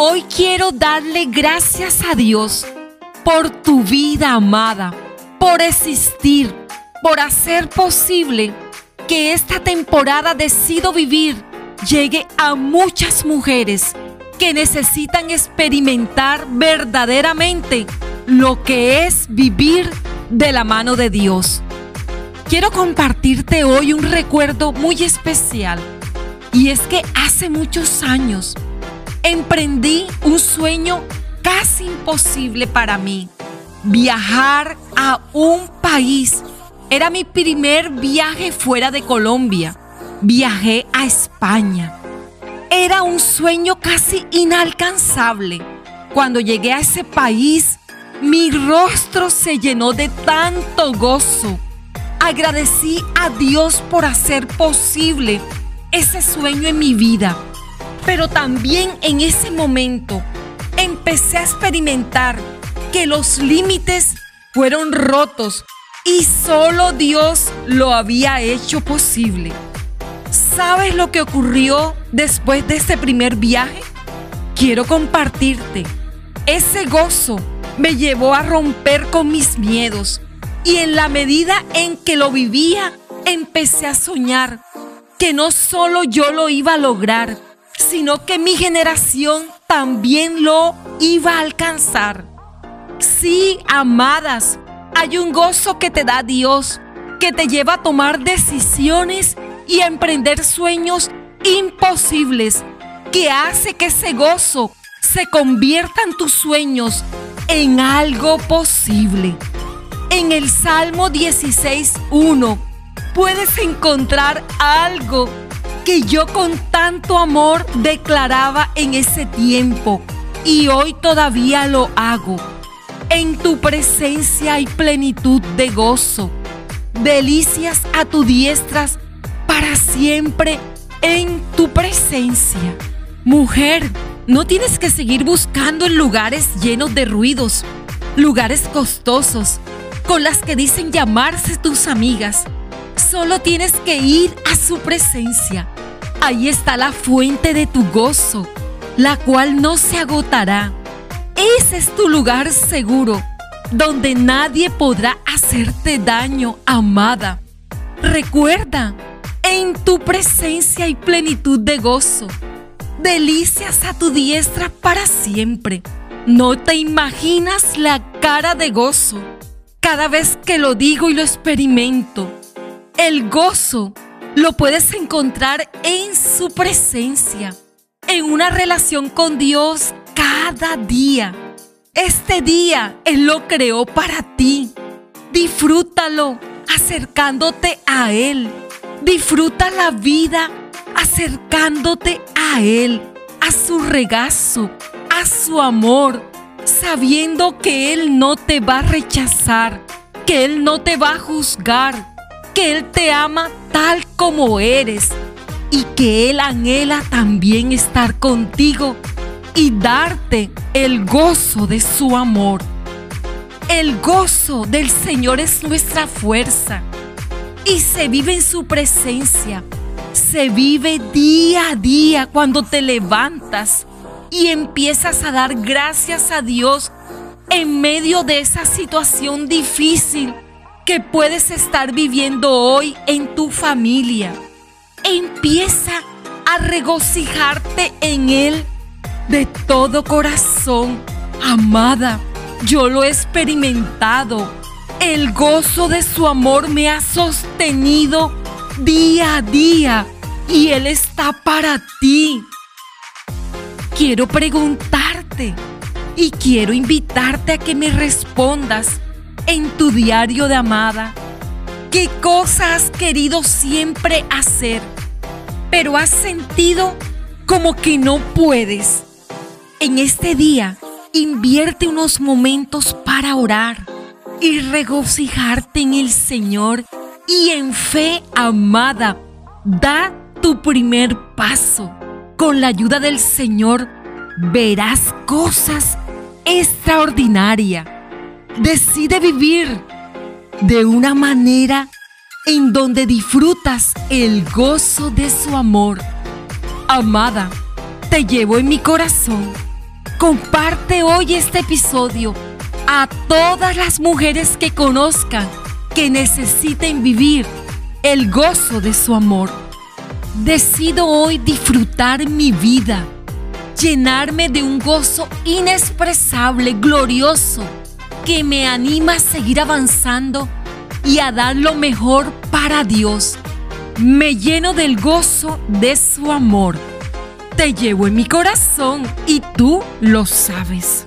Hoy quiero darle gracias a Dios por tu vida amada, por existir, por hacer posible que esta temporada Decido Vivir llegue a muchas mujeres que necesitan experimentar verdaderamente lo que es vivir de la mano de Dios. Quiero compartirte hoy un recuerdo muy especial y es que hace muchos años emprendí un sueño casi imposible para mí, viajar a un país. Era mi primer viaje fuera de Colombia. Viajé a España. Era un sueño casi inalcanzable. Cuando llegué a ese país, mi rostro se llenó de tanto gozo. Agradecí a Dios por hacer posible ese sueño en mi vida. Pero también en ese momento empecé a experimentar que los límites fueron rotos y solo Dios lo había hecho posible. ¿Sabes lo que ocurrió después de ese primer viaje? Quiero compartirte. Ese gozo me llevó a romper con mis miedos y en la medida en que lo vivía, empecé a soñar que no solo yo lo iba a lograr, sino que mi generación también lo iba a alcanzar. Sí, amadas, hay un gozo que te da Dios, que te lleva a tomar decisiones y a emprender sueños imposibles, que hace que ese gozo se convierta en tus sueños en algo posible. En el Salmo 16.1 puedes encontrar algo que yo con tanto amor declaraba en ese tiempo y hoy todavía lo hago. En tu presencia hay plenitud de gozo, delicias a tu diestras para siempre en tu presencia. Mujer, no tienes que seguir buscando en lugares llenos de ruidos, lugares costosos, con las que dicen llamarse tus amigas. Solo tienes que ir a su presencia Ahí está la fuente de tu gozo, la cual no se agotará. Ese es tu lugar seguro, donde nadie podrá hacerte daño, amada. Recuerda, en tu presencia hay plenitud de gozo, delicias a tu diestra para siempre. No te imaginas la cara de gozo cada vez que lo digo y lo experimento. El gozo lo puedes encontrar en su presencia, en una relación con Dios cada día. Este día Él lo creó para ti. Disfrútalo acercándote a Él. Disfruta la vida acercándote a Él, a su regazo, a su amor, sabiendo que Él no te va a rechazar, que Él no te va a juzgar, que Él te ama tal como eres y que Él anhela también estar contigo y darte el gozo de su amor. El gozo del Señor es nuestra fuerza y se vive en su presencia. Se vive día a día cuando te levantas y empiezas a dar gracias a Dios en medio de esa situación difícil que puedes estar viviendo hoy en tu familia. Empieza a regocijarte en Él de todo corazón. Amada, yo lo he experimentado. El gozo de su amor me ha sostenido día a día y Él está para ti. Quiero preguntarte y quiero invitarte a que me respondas en tu diario de amada? ¿Qué cosas has querido siempre hacer, pero has sentido como que no puedes? En este día, invierte unos momentos para orar y regocijarte en el Señor y en fe amada. Da tu primer paso. Con la ayuda del Señor verás cosas extraordinarias decide vivir de una manera en donde disfrutas el gozo de su amor. Amada, te llevo en mi corazón. Comparte hoy este episodio a todas las mujeres que conozcan que necesiten vivir el gozo de su amor. Decido hoy disfrutar mi vida, llenarme de un gozo inexpresable, glorioso, que me anima a seguir avanzando y a dar lo mejor para Dios. Me lleno del gozo de su amor. Te llevo en mi corazón y tú lo sabes.